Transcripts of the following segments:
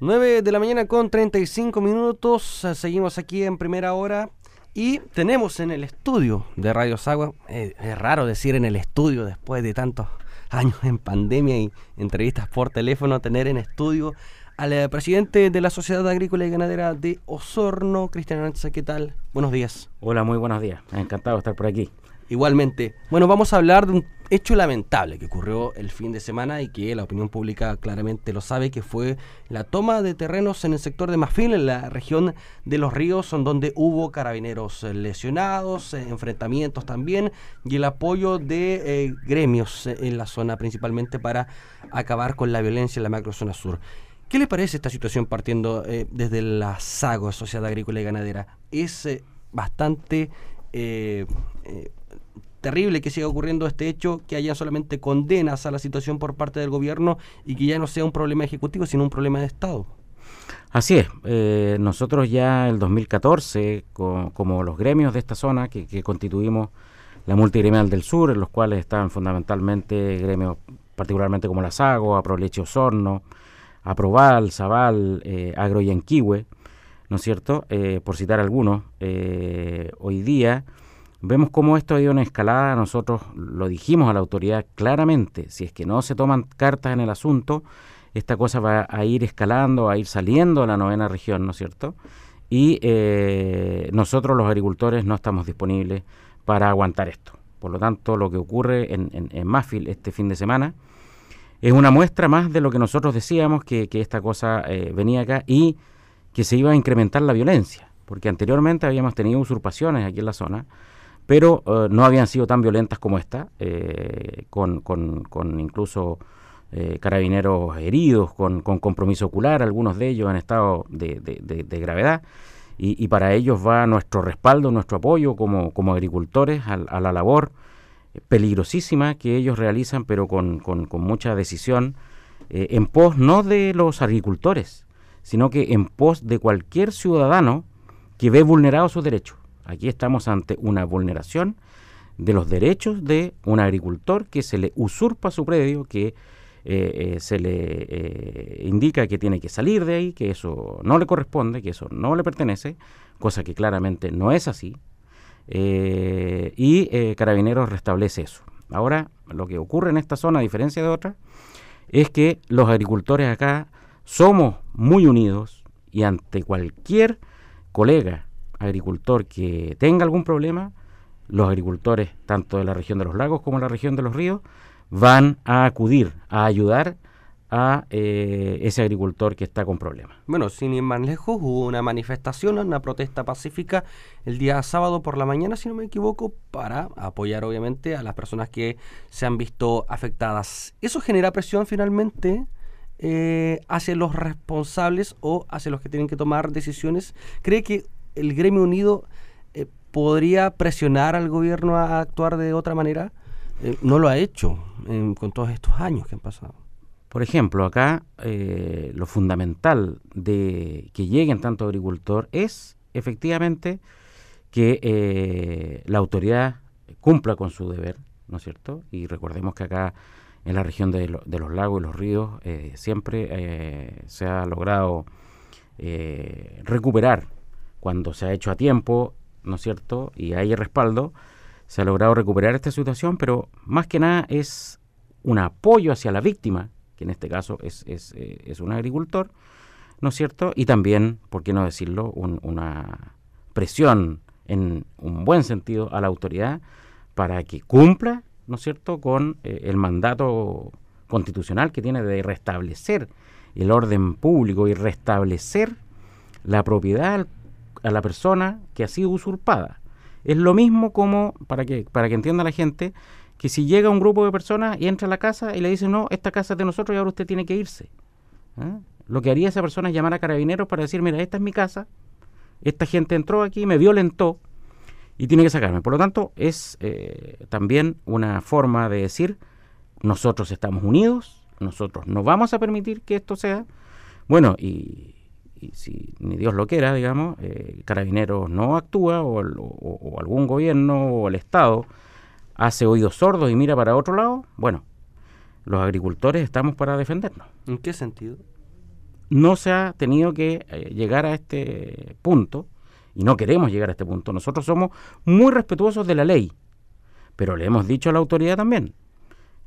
9 de la mañana con 35 minutos. Seguimos aquí en primera hora. Y tenemos en el estudio de Radio Sagua, eh, es raro decir en el estudio después de tantos años en pandemia y entrevistas por teléfono, tener en estudio al eh, presidente de la Sociedad Agrícola y Ganadera de Osorno, Cristian Aranza. ¿Qué tal? Buenos días. Hola, muy buenos días. Encantado de estar por aquí. Igualmente. Bueno, vamos a hablar de un hecho lamentable que ocurrió el fin de semana y que la opinión pública claramente lo sabe, que fue la toma de terrenos en el sector de Mafil, en la región de los ríos, donde hubo carabineros lesionados, eh, enfrentamientos también, y el apoyo de eh, gremios en la zona, principalmente para acabar con la violencia en la macrozona sur. ¿Qué le parece esta situación partiendo eh, desde la SAGO, Sociedad Agrícola y Ganadera? Es bastante terrible que siga ocurriendo este hecho, que haya solamente condenas a la situación por parte del gobierno y que ya no sea un problema ejecutivo, sino un problema de Estado. Así es, eh, nosotros ya el 2014, como los gremios de esta zona que, constituimos la multigremial del sur, en los cuales están fundamentalmente gremios particularmente como la Sago, Aproleche Osorno, Aproval, Zaval, eh, Agro Yanquihue, ¿no es cierto? Eh, por citar algunos, eh, hoy día Vemos cómo esto ha ido en escalada, nosotros lo dijimos a la autoridad claramente, si es que no se toman cartas en el asunto, esta cosa va a ir escalando, a ir saliendo a la novena región, ¿no es cierto? Y eh, nosotros los agricultores no estamos disponibles para aguantar esto. Por lo tanto, lo que ocurre en, en, este fin de semana es una muestra más de lo que nosotros decíamos, que, esta cosa eh, venía acá y que se iba a incrementar la violencia, porque anteriormente habíamos tenido usurpaciones aquí en la zona, pero eh, no habían sido tan violentas como esta, eh, con, con, incluso eh, carabineros heridos, con, compromiso ocular, algunos de ellos en estado de, gravedad, y, para ellos va nuestro respaldo, nuestro apoyo como, agricultores a, la labor peligrosísima que ellos realizan, pero con, con mucha decisión, en pos no de los agricultores, sino que en pos de cualquier ciudadano que ve vulnerados sus derechos. Aquí estamos ante una vulneración de los derechos de un agricultor que se le usurpa su predio, que eh, eh, se le eh, indica que tiene que salir de ahí, que eso no le corresponde, que eso no le pertenece, cosa que claramente no es así. y Carabineros restablece eso. Ahora, lo que ocurre en esta zona, a diferencia de otras, es que los agricultores acá somos muy unidos y ante cualquier colega agricultor que tenga algún problema, los agricultores, tanto de la región de los lagos como de la región de los ríos, van a acudir a ayudar a eh, ese agricultor que está con problemas. Bueno, sin ir más lejos, hubo una manifestación, una protesta pacífica el día sábado por la mañana, si no me equivoco, para apoyar obviamente a las personas que se han visto afectadas. ¿Eso genera presión finalmente eh, hacia los responsables o hacia los que tienen que tomar decisiones? ¿Cree que el gremio unido eh, podría presionar al gobierno a actuar de otra manera. Eh, no lo ha hecho con todos estos años que han pasado. Por ejemplo, acá eh, lo fundamental de que lleguen tanto agricultor es efectivamente que la autoridad cumpla con su deber, ¿no es cierto? Y recordemos que acá en la región de, los lagos y los ríos siempre se ha logrado recuperar cuando se ha hecho a tiempo, ¿no es cierto? Y hay respaldo, se ha logrado recuperar esta situación, pero más que nada es un apoyo hacia la víctima, que en este caso es, es, eh, es un agricultor, ¿no es cierto? Y también, ¿por qué no decirlo?, una presión en un buen sentido a la autoridad para que cumpla, ¿no es cierto?, con eh, el mandato constitucional que tiene de restablecer el orden público y restablecer la propiedad a la persona que ha sido usurpada. Es lo mismo como, para que, para que entienda la gente, que si llega un grupo de personas y entra a la casa y le dice, no, esta casa es de nosotros y ahora usted tiene que irse. ¿eh? Lo que haría esa persona es llamar a carabineros para decir, mira, esta es mi casa, esta gente entró aquí, me violentó y tiene que sacarme. Por lo tanto, es eh, también una forma de decir, nosotros estamos unidos, nosotros no vamos a permitir que esto sea. Bueno, y, si ni Dios lo quiera, digamos, eh, Carabineros no actúa o, algún gobierno o el Estado hace oídos sordos y mira para otro lado, bueno, los agricultores estamos para defendernos. ¿En qué sentido? no se ha tenido que eh, llegar a este punto, y no queremos llegar a este punto. Nosotros somos muy respetuosos de la ley, pero le hemos dicho a la autoridad también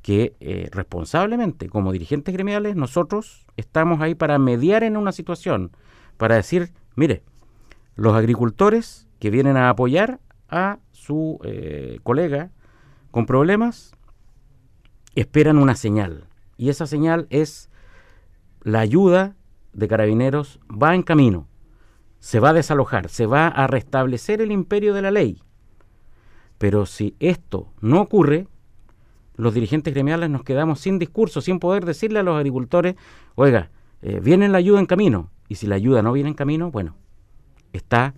que eh, responsablemente, como dirigentes gremiales, nosotros estamos ahí para mediar en una situación, para decir, mire, los agricultores que vienen a apoyar a su eh, colega con problemas esperan una señal. Y esa señal es la ayuda de carabineros va en camino, se va a desalojar, se va a restablecer el imperio de la ley. Pero si esto no ocurre, los dirigentes gremiales nos quedamos sin discurso, sin poder decirle a los agricultores, oiga, eh, viene la ayuda en camino. Y si la ayuda no viene en camino, bueno, está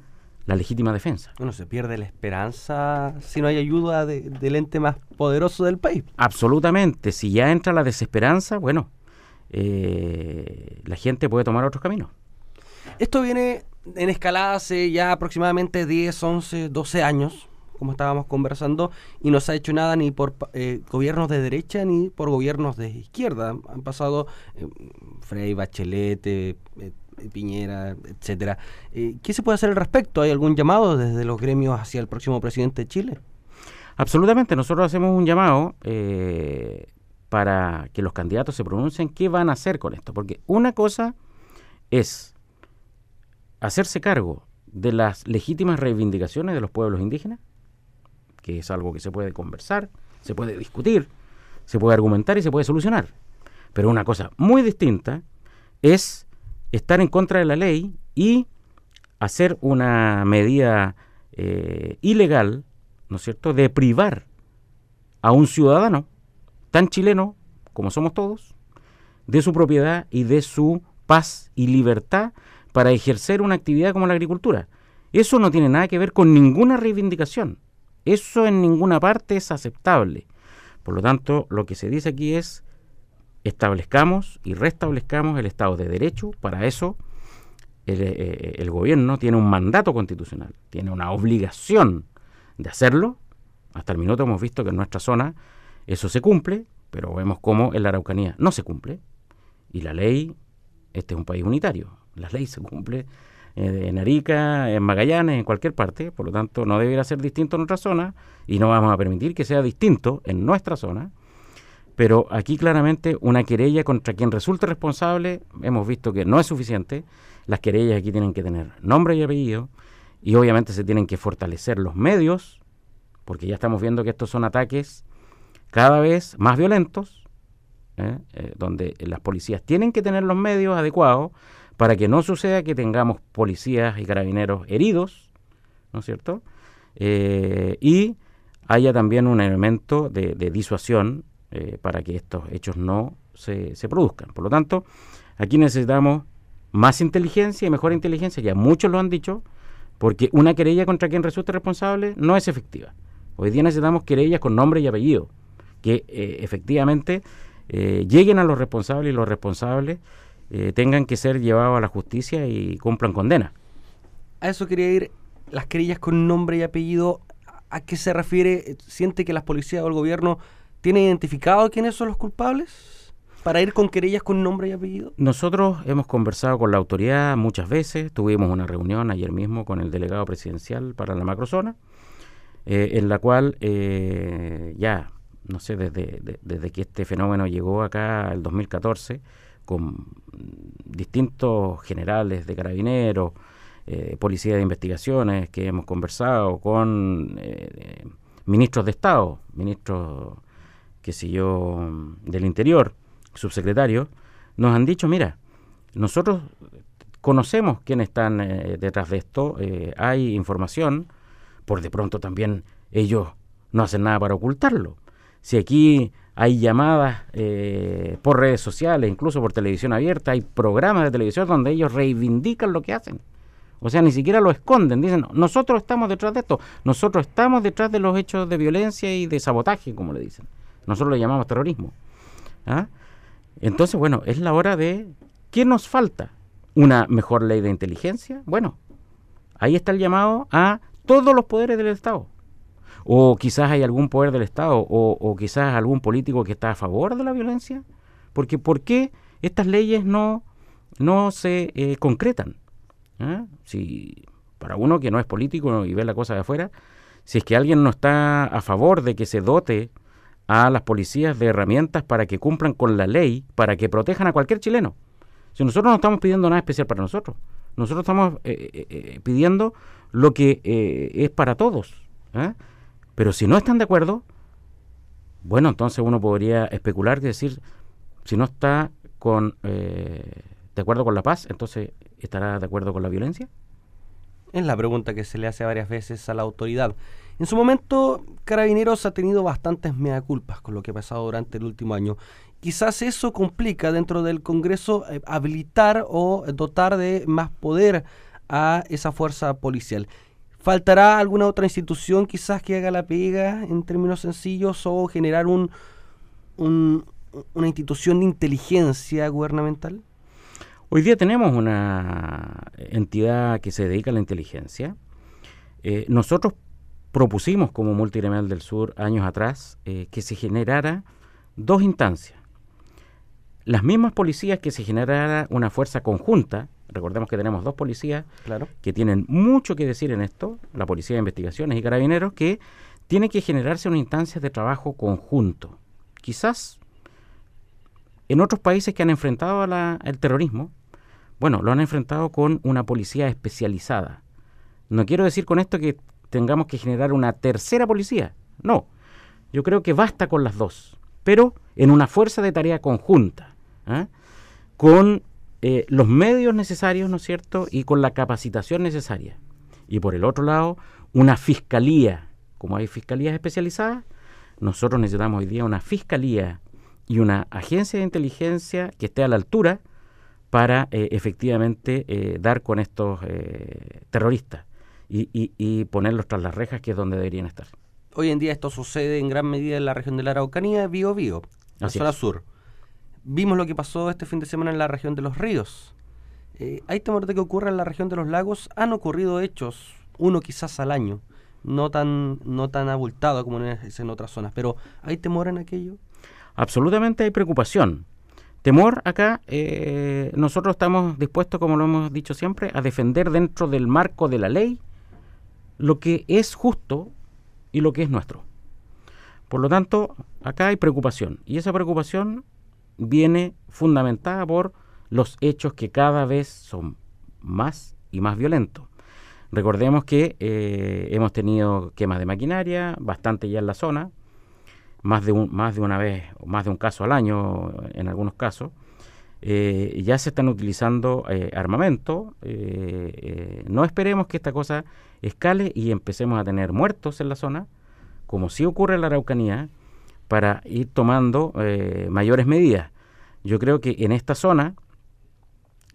la legítima defensa. Bueno, se pierde la esperanza si no hay ayuda del ente más poderoso del país. Absolutamente. Si ya entra la desesperanza, bueno, eh, la gente puede tomar otros caminos. Esto viene en escalada hace ya aproximadamente 10, 11, 12 años, como estábamos conversando, y no se ha hecho nada ni por eh, gobiernos de derecha ni por gobiernos de izquierda. Han pasado eh, Frei, Bachelet, eh, Piñera, etcétera. ¿Qué se puede hacer al respecto? ¿Hay algún llamado desde los gremios hacia el próximo presidente de Chile? Absolutamente, nosotros hacemos un llamado para que los candidatos se pronuncien qué van a hacer con esto, porque una cosa es hacerse cargo de las legítimas reivindicaciones de los pueblos indígenas, que es algo que se puede conversar, se puede discutir, se puede argumentar y se puede solucionar. Pero una cosa muy distinta es estar en contra de la ley y hacer una medida eh, ilegal, ¿no es cierto?, de privar a un ciudadano tan chileno como somos todos, de su propiedad y de su paz y libertad para ejercer una actividad como la agricultura. Eso no tiene nada que ver con ninguna reivindicación. Eso en ninguna parte es aceptable. Por lo tanto, lo que se dice aquí es establezcamos y restablezcamos el Estado de Derecho. Para eso el, eh, eh, el, gobierno tiene un mandato constitucional, tiene una obligación de hacerlo. Hasta el minuto hemos visto que en nuestra zona eso se cumple, pero vemos cómo en la Araucanía no se cumple. Y la ley, este es un país unitario, la ley se cumple en Arica, en Magallanes, en cualquier parte, por lo tanto no debería ser distinto en otra zona y no vamos a permitir que sea distinto en nuestra zona. Pero aquí claramente una querella contra quien resulte responsable, hemos visto que no es suficiente. Las querellas aquí tienen que tener nombre y apellido y obviamente se tienen que fortalecer los medios, porque ya estamos viendo que estos son ataques cada vez más violentos, ¿eh? Eh, donde las policías tienen que tener los medios adecuados para que no suceda que tengamos policías y carabineros heridos, ¿no es cierto? Eh, y haya también un elemento de, disuasión eh, para que estos hechos no se, produzcan. Por lo tanto, aquí necesitamos más inteligencia y mejor inteligencia, ya muchos lo han dicho, porque una querella contra quien resulte responsable no es efectiva. Hoy día necesitamos querellas con nombre y apellido, que eh, efectivamente lleguen a los responsables y los responsables eh, tengan que ser llevados a la justicia y cumplan condena. A eso quería ir, las querellas con nombre y apellido, ¿a qué se refiere? ¿Siente que las policías o el gobierno tienen identificado quiénes son los culpables? Para ir con querellas con nombre y apellido. Nosotros hemos conversado con la autoridad muchas veces, tuvimos una reunión ayer mismo con el delegado presidencial para la macrozona, eh, en la cual eh, ya, no sé, desde, desde que este fenómeno llegó acá el 2014, con distintos generales de carabineros, eh, policía de investigaciones que hemos conversado con eh, ministros de Estado, ministros, qué sé yo, del Interior, subsecretarios, nos han dicho, mira, nosotros conocemos quiénes están eh, detrás de esto, hay información, por de pronto también ellos no hacen nada para ocultarlo. Si aquí hay llamadas eh, por redes sociales, incluso por televisión abierta, hay programas de televisión donde ellos reivindican lo que hacen. O sea, ni siquiera lo esconden, dicen, nosotros estamos detrás de esto, nosotros estamos detrás de los hechos de violencia y de sabotaje, como le dicen. Nosotros lo llamamos terrorismo. ¿Ah? Entonces, bueno, es la hora de... ¿Qué nos falta? ¿Una mejor ley de inteligencia? Bueno, ahí está el llamado a todos los poderes del Estado o quizás hay algún poder del Estado, o, quizás algún político que está a favor de la violencia. Porque ¿por qué estas leyes no no se eh, concretan. ¿ah? Si para uno que no es político y ve la cosa de afuera, si es que alguien no está a favor de que se dote a las policías de herramientas para que cumplan con la ley, para que protejan a cualquier chileno. Si nosotros no estamos pidiendo nada especial para nosotros, nosotros estamos eh, eh, pidiendo lo que es para todos. Pero si no están de acuerdo, bueno, entonces uno podría especular y decir, si no está con, eh, de acuerdo con la paz, entonces estará de acuerdo con la violencia. Es la pregunta que se le hace varias veces a la autoridad. En su momento, Carabineros ha tenido bastantes mea culpas con lo que ha pasado durante el último año. Quizás eso complica dentro del Congreso eh, habilitar o dotar de más poder a esa fuerza policial. ¿Faltará alguna otra institución quizás que haga la pega en términos sencillos o generar un, una institución de inteligencia gubernamental? Hoy día tenemos una entidad que se dedica a la inteligencia. Eh, nosotros propusimos como Multigremial del Sur años atrás eh, que se generara dos instancias. Las mismas policías que se generara una fuerza conjunta Recordemos que tenemos dos policías que tienen mucho que decir en esto, la Policía de Investigaciones y Carabineros, que tiene que generarse una instancia de trabajo conjunto. Quizás en otros países que han enfrentado al terrorismo, bueno, lo han enfrentado con una policía especializada. No quiero decir con esto que tengamos que generar una tercera policía, no. Yo creo que basta con las dos, pero en una fuerza de tarea conjunta, ¿eh? con eh, los medios necesarios, ¿no es cierto?, y con la capacitación necesaria. Y por el otro lado, una fiscalía, como hay fiscalías especializadas, nosotros necesitamos hoy día una fiscalía y una agencia de inteligencia que esté a la altura para eh, efectivamente eh, dar con estos terroristas y, y, ponerlos tras las rejas, que es donde deberían estar. Hoy en día esto sucede en gran medida en la región de la Araucanía, Bio Bio, la zona sur. Vimos lo que pasó este fin de semana en la región de los ríos. Eh, ¿Hay temor de que ocurra en la región de los lagos? Han ocurrido hechos, uno quizás al año, no tan, no tan abultado como en, en otras zonas, pero ¿hay temor en aquello? Absolutamente hay preocupación. Temor acá, eh, nosotros estamos dispuestos, como lo hemos dicho siempre, a defender dentro del marco de la ley lo que es justo y lo que es nuestro. Por lo tanto, acá hay preocupación. Y esa preocupación viene fundamentada por los hechos que cada vez son más y más violentos. Recordemos que eh, hemos tenido quemas de maquinaria, bastante ya en la zona, más de, más de una vez, más de un caso al año en algunos casos. Eh, ya se están utilizando eh, armamento. no esperemos que esta cosa escale y empecemos a tener muertos en la zona, como sí ocurre en la Araucanía, para ir tomando eh, mayores medidas. Yo creo que en esta zona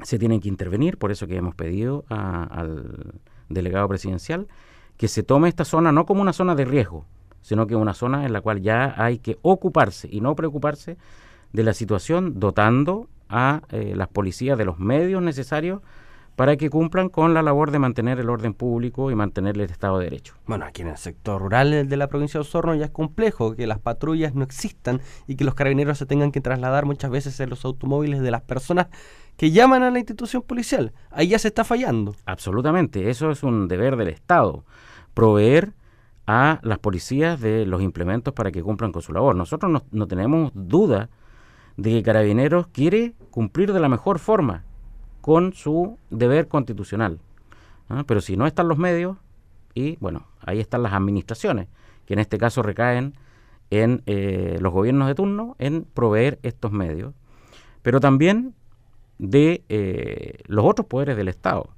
se tienen que intervenir, por eso que hemos pedido al delegado presidencial que se tome esta zona no como una zona de riesgo, sino que una zona en la cual ya hay que ocuparse y no preocuparse de la situación, dotando a eh, las policías de los medios necesarios para que cumplan con la labor de mantener el orden público y mantener el Estado de Derecho. Bueno, aquí en el sector rural de la provincia de Osorno ya es complejo que las patrullas no existan y que los carabineros se tengan que trasladar muchas veces en los automóviles de las personas que llaman a la institución policial. Ahí ya se está fallando. Absolutamente, eso es un deber del Estado, proveer a las policías de los implementos para que cumplan con su labor. Nosotros no, no tenemos duda de que Carabineros quiere cumplir de la mejor forma con su deber constitucional. Pero si no están los medios, y bueno, ahí están las administraciones, que en este caso recaen en eh, los gobiernos de turno, en proveer estos medios, pero también de eh, los otros poderes del Estado.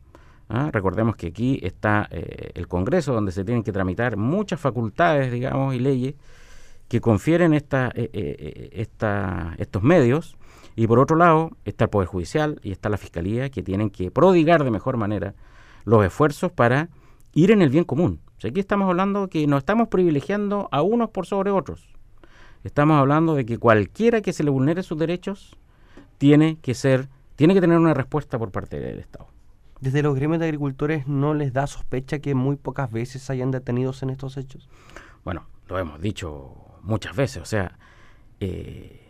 Recordemos que aquí está eh, el Congreso, donde se tienen que tramitar muchas facultades, digamos, y leyes que confieren esta, esta, estos medios y por otro lado está el Poder Judicial y está la Fiscalía que tienen que prodigar de mejor manera los esfuerzos para ir en el bien común. aquí estamos hablando que no estamos privilegiando a unos por sobre otros. Estamos hablando de que cualquiera que se le vulnere sus derechos tiene que ser, tiene que tener una respuesta por parte del Estado. ¿Desde los gremios de agricultores no les da sospecha que muy pocas veces hayan detenidos en estos hechos? Bueno, lo hemos dicho muchas veces, o sea, eh,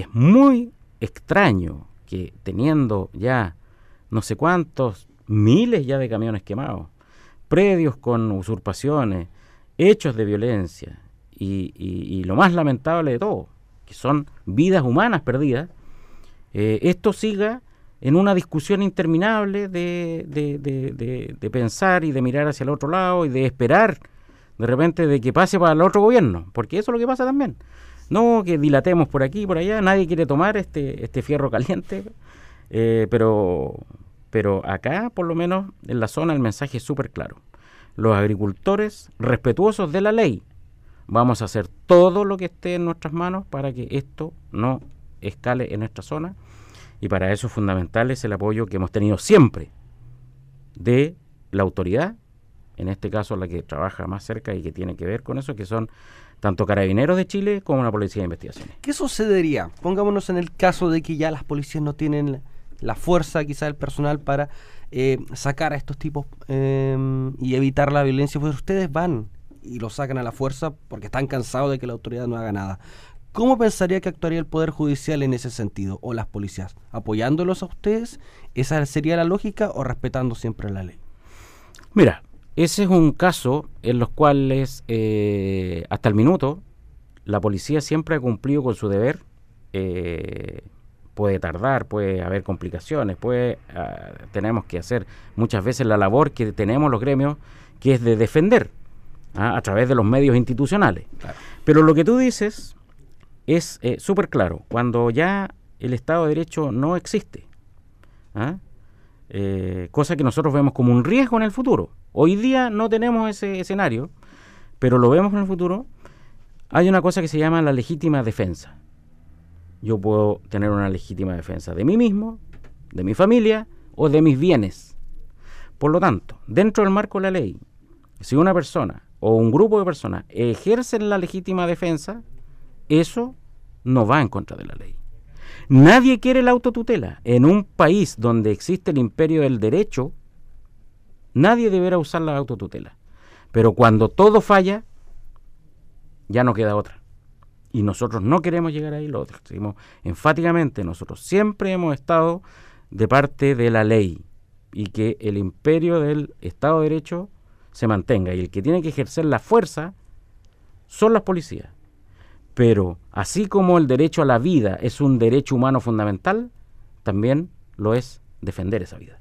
es muy extraño que teniendo ya no sé cuántos miles ya de camiones quemados, predios con usurpaciones, hechos de violencia y, lo más lamentable de todo, que son vidas humanas perdidas, eh, esto siga en una discusión interminable de, de, pensar y de mirar hacia el otro lado y de esperar de repente de que pase para el otro gobierno, porque eso es lo que pasa también. No que dilatemos por aquí por allá, nadie quiere tomar este, este fierro caliente, eh, pero, pero acá, por lo menos en la zona, el mensaje es súper claro. Los agricultores respetuosos de la ley, vamos a hacer todo lo que esté en nuestras manos para que esto no escale en nuestra zona. Y para eso es fundamental es el apoyo que hemos tenido siempre de la autoridad, en este caso la que trabaja más cerca y que tiene que ver con eso, que son tanto carabineros de Chile como la Policía de Investigaciones. ¿Qué sucedería? Pongámonos en el caso de que ya las policías no tienen la fuerza, quizá el personal para eh, sacar a estos tipos em, y evitar la violencia, pues ustedes van y lo sacan a la fuerza porque están cansados de que la autoridad no haga nada. ¿Cómo pensaría que actuaría el Poder Judicial en ese sentido o las policías? ¿Apoyándolos a ustedes? ¿Esa sería la lógica o respetando siempre la ley? Mira, ese es un caso en los cuales eh, hasta el minuto la policía siempre ha cumplido con su deber. Eh, puede tardar, puede haber complicaciones, puede ah, tenemos que hacer muchas veces la labor que tenemos los gremios, que es de defender ¿ah? a través de los medios institucionales. Pero lo que tú dices es eh, súper claro. Cuando ya el Estado de Derecho no existe, ¿ah? cosa que nosotros vemos como un riesgo en el futuro. Hoy día no tenemos ese escenario, pero lo vemos en el futuro. Hay una cosa que se llama la legítima defensa. Yo puedo tener una legítima defensa de mí mismo, de mi familia o de mis bienes. Por lo tanto, dentro del marco de la ley, si una persona o un grupo de personas ejercen la legítima defensa, eso no va en contra de la ley. Nadie quiere la autotutela. En un país donde existe el imperio del derecho, nadie deberá usar la autotutela. Pero cuando todo falla, ya no queda otra. Y nosotros no queremos llegar ahí, lo decimos enfáticamente, nosotros siempre hemos estado de parte de la ley y que el imperio del Estado de Derecho se mantenga. Y el que tiene que ejercer la fuerza son las policías. Pero así como el derecho a la vida es un derecho humano fundamental, también lo es defender esa vida.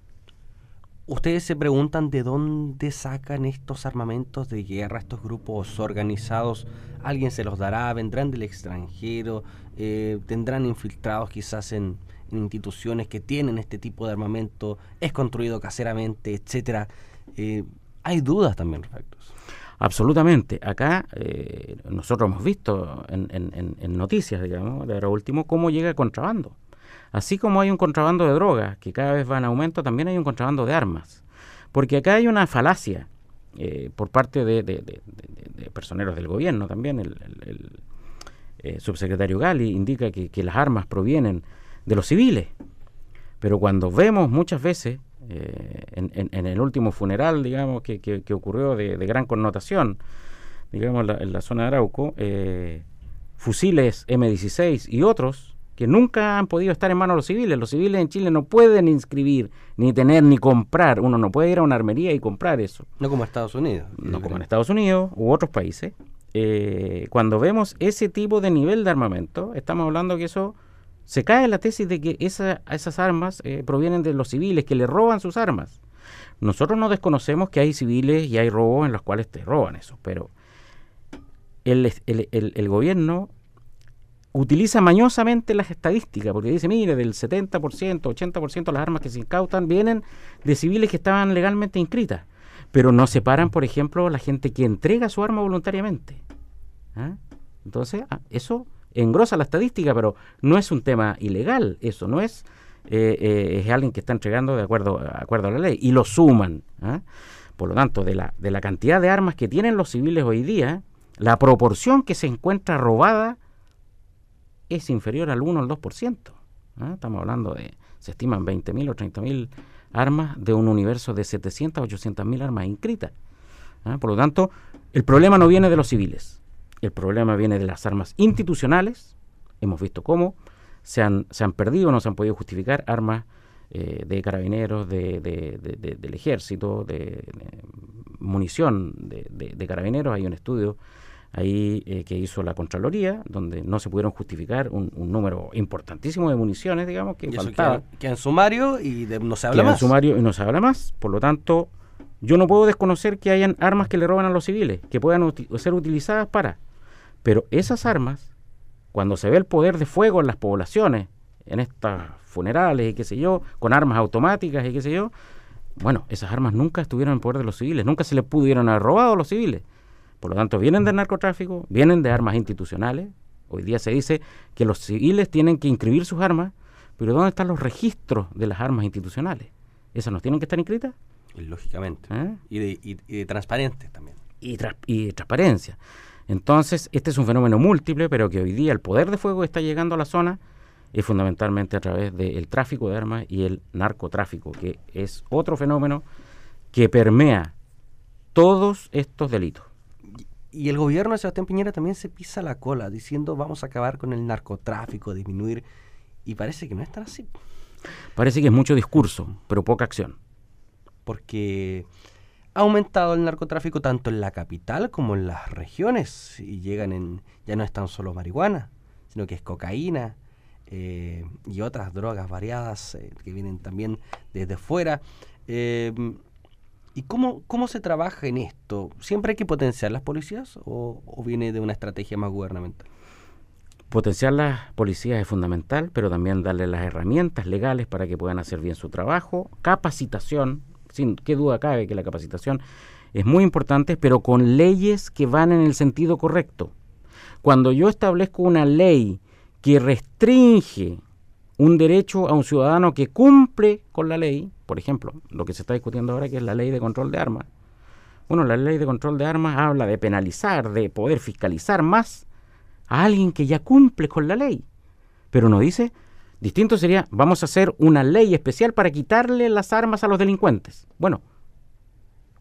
Ustedes se preguntan de dónde sacan estos armamentos de guerra, estos grupos organizados. ¿Alguien se los dará? ¿Vendrán del extranjero? Eh, ¿Tendrán infiltrados quizás en, instituciones que tienen este tipo de armamento? ¿Es construido caseramente, etcétera? Eh, hay dudas también respecto Absolutamente. Acá eh, nosotros hemos visto en, noticias, digamos, de ahora último, cómo llega el contrabando. Así como hay un contrabando de drogas, que cada vez va en aumento, también hay un contrabando de armas. Porque acá hay una falacia eh, por parte de, personeros del gobierno también. El, eh, subsecretario Gali indica que, las armas provienen de los civiles. Pero cuando vemos muchas veces eh, en, el último funeral, digamos, que, ocurrió de, gran connotación, digamos, en la zona de Arauco, fusiles M16 y otros que nunca han podido estar en manos de los civiles. Los civiles en Chile no pueden inscribir, ni tener, ni comprar. Uno no puede ir a una armería y comprar eso. No como Estados Unidos. No como en Estados Unidos u otros países. Eh, cuando vemos ese tipo de nivel de armamento, estamos hablando que eso se cae la tesis de que esas armas eh, provienen de los civiles, que le roban sus armas. Nosotros no desconocemos que hay civiles y hay robos en los cuales te roban eso, pero el, el, gobierno utiliza mañosamente las estadísticas, porque dice, mire, del 70%, 80% de las armas que se incautan vienen de civiles que estaban legalmente inscritas, pero no separan, por ejemplo, la gente que entrega su arma voluntariamente. ¿Ah? Entonces, ah, eso engrosa la estadística, pero no es un tema ilegal, eso no es, eh, eh, es alguien que está entregando de acuerdo, acuerdo a la ley, y lo suman. ¿ah? Por lo tanto, de la, de la cantidad de armas que tienen los civiles hoy día, la proporción que se encuentra robada es inferior al 1 al 2%. ¿ah? Estamos hablando de, se estiman 20.000 o 30.000 armas de un universo de 700 o 800.000 armas inscritas. ¿ah? Por lo tanto, el problema no viene de los civiles, el problema viene de las armas institucionales. Hemos visto cómo se han, se han perdido, no se han podido justificar armas eh, de carabineros, de, del ejército, de, munición de, carabineros. Hay un estudio ahí eh, que hizo la Contraloría, donde no se pudieron justificar un, número importantísimo de municiones, digamos, que. Queda, en sumario y no se habla más. en sumario y no se habla más. Por lo tanto, yo no puedo desconocer que hayan armas que le roban a los civiles, que puedan ser utilizadas para. Pero esas armas, cuando se ve el poder de fuego en las poblaciones, en estas funerales y qué sé yo, con armas automáticas y qué sé yo, bueno, esas armas nunca estuvieron en poder de los civiles, nunca se les pudieron haber robado a los civiles. Por lo tanto, vienen del narcotráfico, vienen de armas institucionales. Hoy día se dice que los civiles tienen que inscribir sus armas, pero ¿dónde están los registros de las armas institucionales? ¿Esas no tienen que estar inscritas? Lógicamente. ¿Eh? Y, de, y, transparentes también. Y, y de transparencia. Entonces, este es un fenómeno múltiple, pero que hoy día el poder de fuego está llegando a la zona es fundamentalmente a través del tráfico de armas y el narcotráfico, que es otro fenómeno que permea todos estos delitos. Y el gobierno de Sebastián Piñera también se pisa la cola diciendo vamos a acabar con el narcotráfico, disminuir, y parece que no es tan así. Parece que es mucho discurso, pero poca acción. Porque ha aumentado el narcotráfico tanto en la capital como en las regiones, y llegan en, ya no es tan solo marihuana, sino que es cocaína, eh, y otras drogas variadas eh, que vienen también desde fuera. Eh, ¿Y cómo, cómo se trabaja en esto? ¿Siempre hay que potenciar las policías o, viene de una estrategia más gubernamental? Potenciar las policías es fundamental, pero también darle las herramientas legales para que puedan hacer bien su trabajo. Capacitación, sin qué duda cabe que la capacitación es muy importante, pero con leyes que van en el sentido correcto. Cuando yo establezco una ley que restringe un derecho a un ciudadano que cumple con la ley, por ejemplo, lo que se está discutiendo ahora que es la ley de control de armas. Bueno, la ley de control de armas habla de penalizar, de poder fiscalizar más a alguien que ya cumple con la ley. Pero no dice, distinto sería, vamos a hacer una ley especial para quitarle las armas a los delincuentes. Bueno,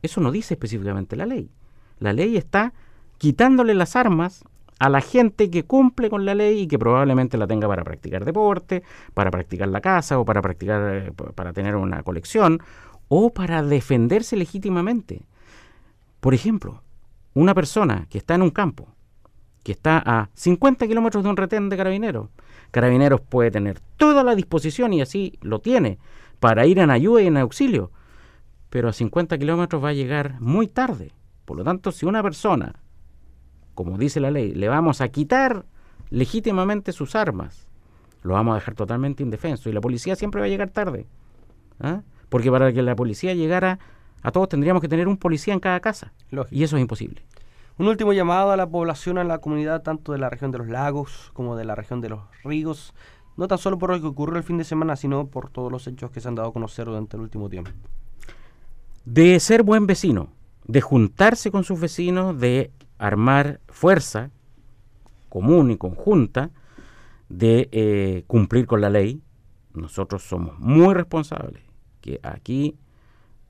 eso no dice específicamente la ley. La ley está quitándole las armas a la gente que cumple con la ley y que probablemente la tenga para practicar deporte, para practicar la casa o para practicar eh, para tener una colección o para defenderse legítimamente. Por ejemplo, una persona que está en un campo, que está a 50 kilómetros de un retén de carabineros, carabineros puede tener toda la disposición y así lo tiene para ir en ayuda y en auxilio, pero a 50 kilómetros va a llegar muy tarde. Por lo tanto, si una persona como dice la ley, le vamos a quitar legítimamente sus armas. Lo vamos a dejar totalmente indefenso. Y la policía siempre va a llegar tarde. ¿ah? Porque para que la policía llegara a todos tendríamos que tener un policía en cada casa. Y eso es imposible. Un último llamado a la población, a la comunidad, tanto de la región de los lagos como de la región de los ríos, no tan solo por lo que ocurrió el fin de semana, sino por todos los hechos que se han dado a conocer durante el último tiempo. De ser buen vecino, de juntarse con sus vecinos, de armar fuerza común y conjunta de eh, cumplir con la ley. Nosotros somos muy responsables, que aquí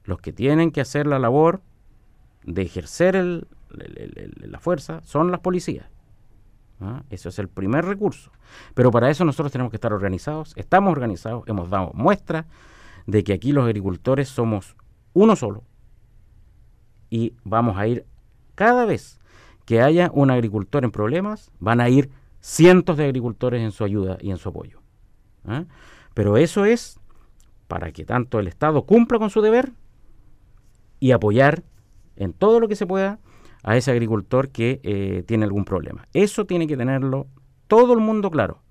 los que tienen que hacer la labor de ejercer la fuerza son las policías. ¿ah? Eso es el primer recurso. Pero para eso nosotros tenemos que estar organizados. Estamos organizados, hemos dado muestra de que aquí los agricultores somos uno solo. Y vamos a ir cada vez que haya un agricultor en problemas, van a ir cientos de agricultores en su ayuda y en su apoyo. ¿ah? Pero eso es para que tanto el Estado cumpla con su deber y apoyar en todo lo que se pueda a ese agricultor que eh, tiene algún problema. Eso tiene que tenerlo todo el mundo claro.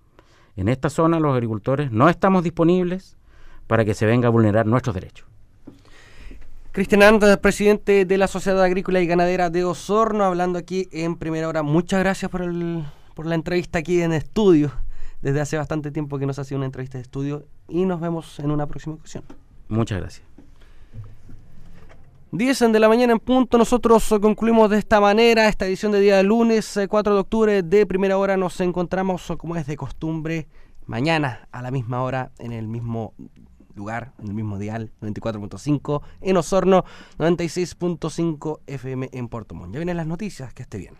En esta zona los agricultores no estamos disponibles para que se venga a vulnerar nuestros derechos. Cristian Andes, presidente de la Sociedad Agrícola y Ganadera de Osorno, hablando aquí en primera hora. Muchas gracias por, el, por la entrevista aquí en estudio. Desde hace bastante tiempo que nos ha sido una entrevista de estudio y nos vemos en una próxima ocasión. Muchas gracias. 10 de la mañana en punto, nosotros concluimos de esta manera esta edición de día de lunes 4 de octubre de primera hora. Nos encontramos como es de costumbre mañana a la misma hora en el mismo lugar, en el mismo dial, 94.5 en Osorno, 96.5 FM en Puerto Montt. Ya vienen las noticias, que esté bien.